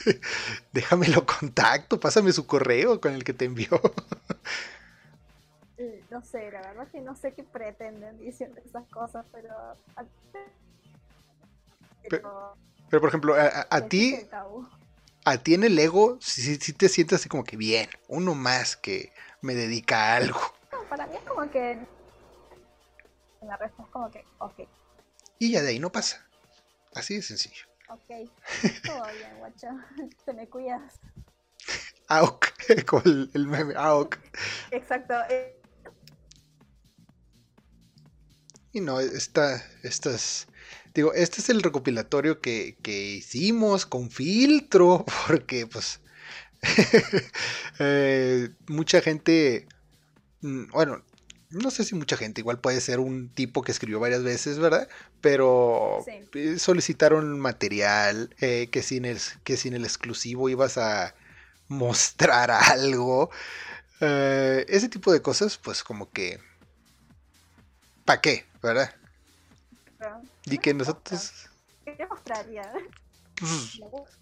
Déjame lo contacto, pásame su correo con el que te envió. Eh, No sé, la verdad que no sé qué pretenden diciendo esas cosas, pero. Pero. Pero por ejemplo, a, ti, a ti en el ego, si te sientes así como que bien, uno más que me dedica a algo. No, para mí es como que. La respuesta es como que, ok, Y ya de ahí no pasa. Así de sencillo. ok, todo bien, guacho, te me cuidas. AOK, con el, el meme, AOK. Exacto, eh, Y no, esta, estas, digo, este es el recopilatorio que, que hicimos con filtro, porque pues eh, mucha gente, mm, bueno, no sé si mucha gente, igual puede ser un tipo que escribió varias veces, ¿verdad? Pero Sí. eh, solicitaron material, eh, que, sin el, que sin el exclusivo ibas a mostrar algo. eh, ese tipo de cosas, pues como que... ¿Para qué? ¿Verdad? Y que nosotros... ¿Qué mostraría? Me gusta.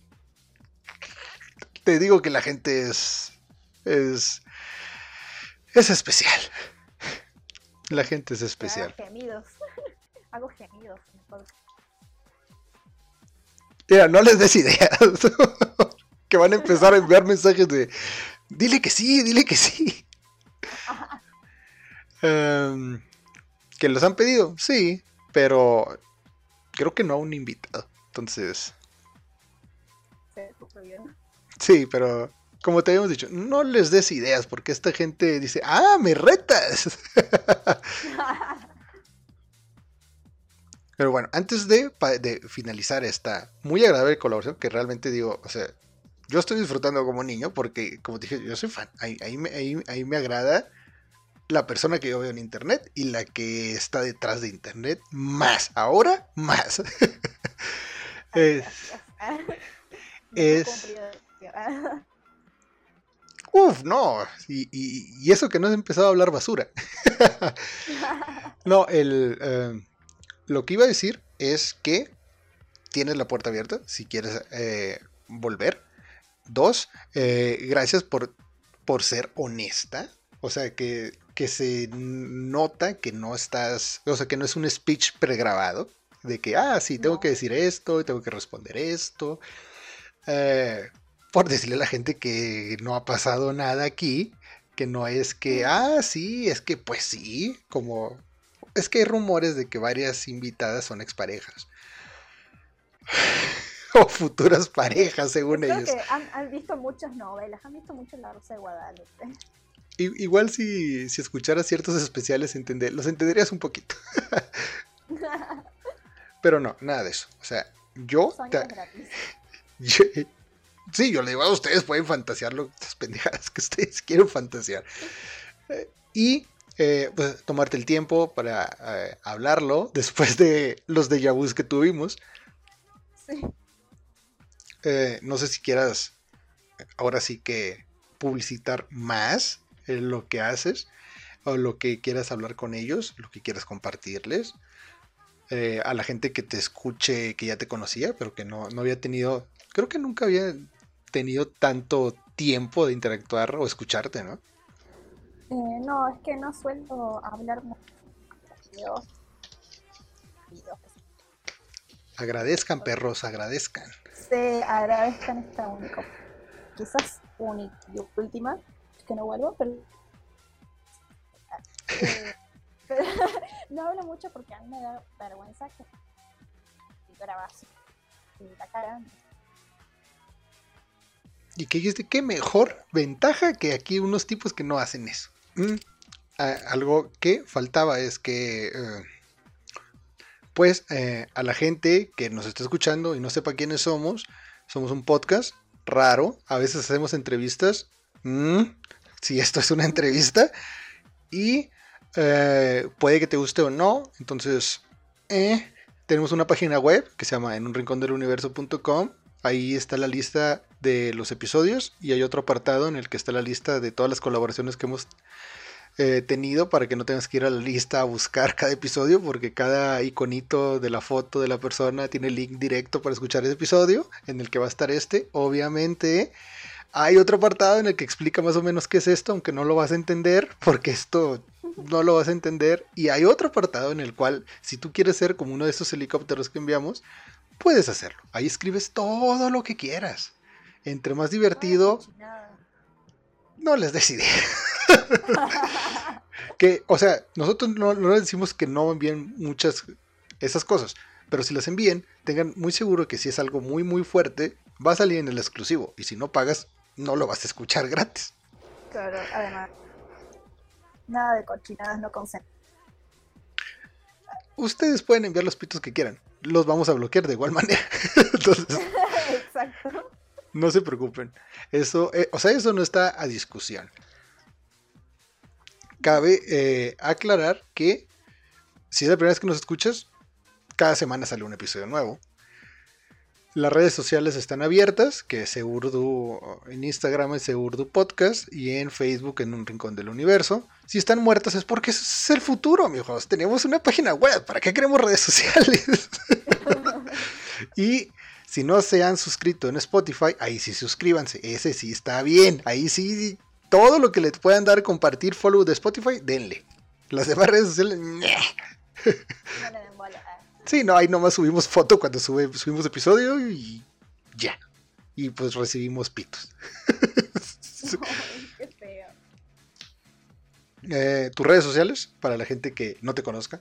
te digo que la gente es... Es... Es especial. La gente es especial. Hago gemidos. Hago gemidos. Mira, no les des ideas. que van a empezar a enviar mensajes de... Dile que sí, dile que sí. Em, que los han pedido, sí, pero creo que no a un invitado. Entonces, Sí, bien. sí, pero como te habíamos dicho, no les des ideas porque esta gente dice, ah, me retas. Pero bueno, antes de, de finalizar esta muy agradable colaboración, que realmente digo, o sea, yo estoy disfrutando como niño porque, como te dije, yo soy fan. Ahí, ahí- ahí me agrada la persona que yo veo en internet y la que está detrás de internet más. Ahora, más. Es- es-. Uf, no. Y, y- y eso que no he empezado a hablar basura. No, el, eh, lo que iba a decir es que tienes la puerta abierta si quieres eh, volver. Dos, eh, gracias por, por ser honesta. O sea, que, que se nota que no estás, o sea, que no es un speech pregrabado. De que, ah, sí, tengo No. que decir esto, y tengo que responder esto. Eh, por decirle a la gente que no ha pasado nada aquí. Que no es que, ah, sí, es que pues sí, como es que hay rumores de que varias invitadas son exparejas. o futuras parejas, según Creo ellos. que han, han visto muchas novelas, han visto mucho La Rosa de Guadalupe. Igual si, si escucharas ciertos especiales, entender, los entenderías un poquito. Pero no, nada de eso. O sea, yo, ta- gratis. yo- sí, yo le digo a ustedes, pueden fantasear lo- las pendejadas que ustedes quieren fantasear. Y eh, pues, tomarte el tiempo para eh, hablarlo después de los déjà vus que tuvimos. Sí. Eh, no sé si quieras ahora sí que publicitar más lo que haces o lo que quieras hablar con ellos, lo que quieras compartirles. Eh, a la gente que te escuche, que ya te conocía, pero que no, no había tenido, creo que nunca había tenido tanto tiempo de interactuar o escucharte, ¿no? Eh, no, es que no suelo hablar mucho. Agradezcan, perros, agradezcan. Se agradezcan esta única, quizás única y última, no vuelvo, pero, eh, no hablo mucho porque a mí me da vergüenza que grabas la cara. Y que dijiste, qué mejor ventaja que aquí unos tipos que no hacen eso. Mm, algo que faltaba es que, eh, pues, eh, a la gente que nos está escuchando y no sepa quiénes somos, somos un podcast raro. A veces hacemos entrevistas. Mm, si esto es una entrevista. Y eh, puede que te guste o no. Entonces, eh, tenemos una página web que se llama en un rincón del universo.com. Ahí está la lista de los episodios y hay otro apartado en el que está la lista de todas las colaboraciones que hemos eh, tenido para que no tengas que ir a la lista a buscar cada episodio porque cada iconito de la foto de la persona tiene link directo para escuchar ese episodio en el que va a estar este. Obviamente hay otro apartado en el que explica más o menos qué es esto, aunque no lo vas a entender porque esto no lo vas a entender. Y hay otro apartado en el cual si tú quieres ser como uno de esos helicópteros que enviamos, puedes hacerlo. Ahí escribes todo lo que quieras. Entre más divertido, Cochinada. no les des idea. que, o sea, nosotros no, no les decimos que no envíen muchas esas cosas, pero si las envíen, tengan muy seguro que si es algo muy muy fuerte, va a salir en el exclusivo y si no pagas, no lo vas a escuchar gratis. Claro, además. Nada de cochinadas no consenten. Ustedes pueden enviar los pitos que quieran, los vamos a bloquear de igual manera. Entonces, Exacto. no se preocupen. Eso, eh, o sea, eso no está a discusión. Cabe eh, aclarar que si es la primera vez que nos escuchas, cada semana sale un episodio nuevo. Las redes sociales están abiertas, que es Seurdu en Instagram es Seurdu Podcast y en Facebook en Un Rincón del Universo. Si están muertas es porque ese es el futuro, amigos. Tenemos una página web, ¿para qué queremos redes sociales? y si no se han suscrito en Spotify, ahí sí suscríbanse. Ese sí está bien. Ahí sí, todo lo que les puedan dar, compartir, follow de Spotify, denle. Las demás redes sociales. Sí, no, ahí nomás subimos foto cuando sube, subimos episodio y ya. Y pues recibimos pitos. Ay, qué feo. Eh, ¿Tus redes sociales? Para la gente que no te conozca.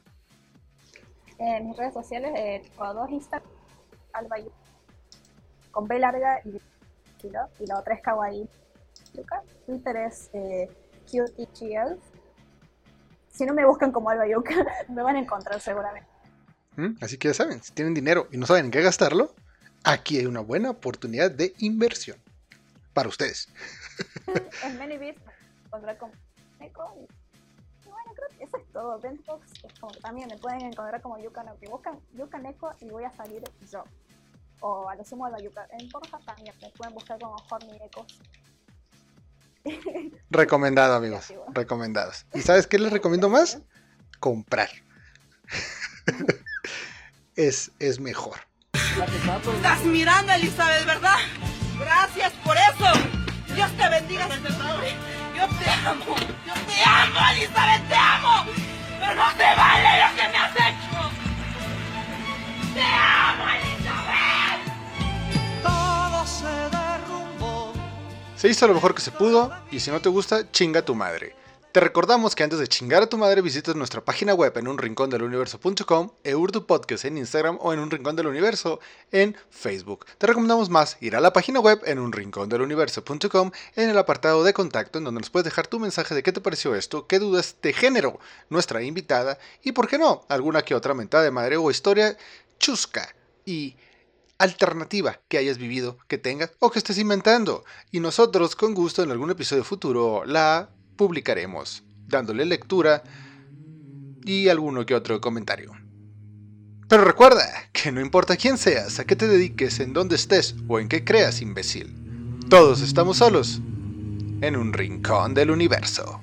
En mis redes sociales eh, dos Instagram, Alba Yu- con B larga y kilo, y la otra es Kawaii. Twitter es eh, CuteEGL. Si no me buscan como Alba Yuka, me van a encontrar seguramente. ¿Mm? Así que ya saben, si tienen dinero y no saben en qué gastarlo, aquí hay una buena oportunidad de inversión. Para ustedes. en ManyBit me encontrar como Neko. Y bueno, creo que eso es todo. Ventbox es como que también me pueden encontrar como Yuka Neko. Buscan Yuka Neko y voy a salir yo. O a lo sumo Alba Yuka. En Porja también me pueden buscar como Horny Neko. Recomendado, amigos. Recomendados. ¿Y sabes qué les recomiendo más? Comprar. Es, es mejor. Estás mirando, Elizabeth, ¿verdad? Gracias por eso. Dios te bendiga. Yo te amo. Yo te amo, Elizabeth, te amo. Pero no te vale lo que me has hecho. Te amo, Elizabeth. todo se derrumbó. Se hizo lo mejor que se pudo y si no te gusta, chinga tu madre. Te recordamos que antes de chingar a tu madre visites nuestra página web en unrincondeluniverso.com, Eurtu Podcast en Instagram o en Un Rincón del Universo en Facebook. Te recomendamos más ir a la página web en unrincondeluniverso.com en el apartado de contacto en donde nos puedes dejar tu mensaje de qué te pareció esto, qué dudas te generó nuestra invitada y por qué no, alguna que otra mentada de madre o historia chusca y alternativa que hayas vivido, que tengas o que estés inventando. Y nosotros con gusto en algún episodio futuro la publicaremos, dándole lectura y alguno que otro comentario. Pero recuerda que no importa quién seas, a qué te dediques, en dónde estés o en qué creas, imbécil. Todos estamos solos en un rincón del universo.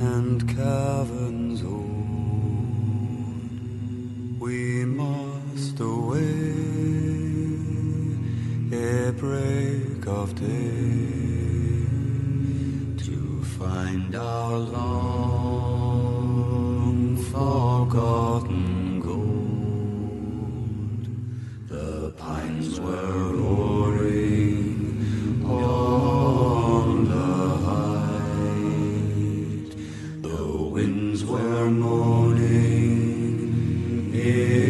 And caverns old. We must away a break of day to find our long forgotten gold. The pines were trees where morning is.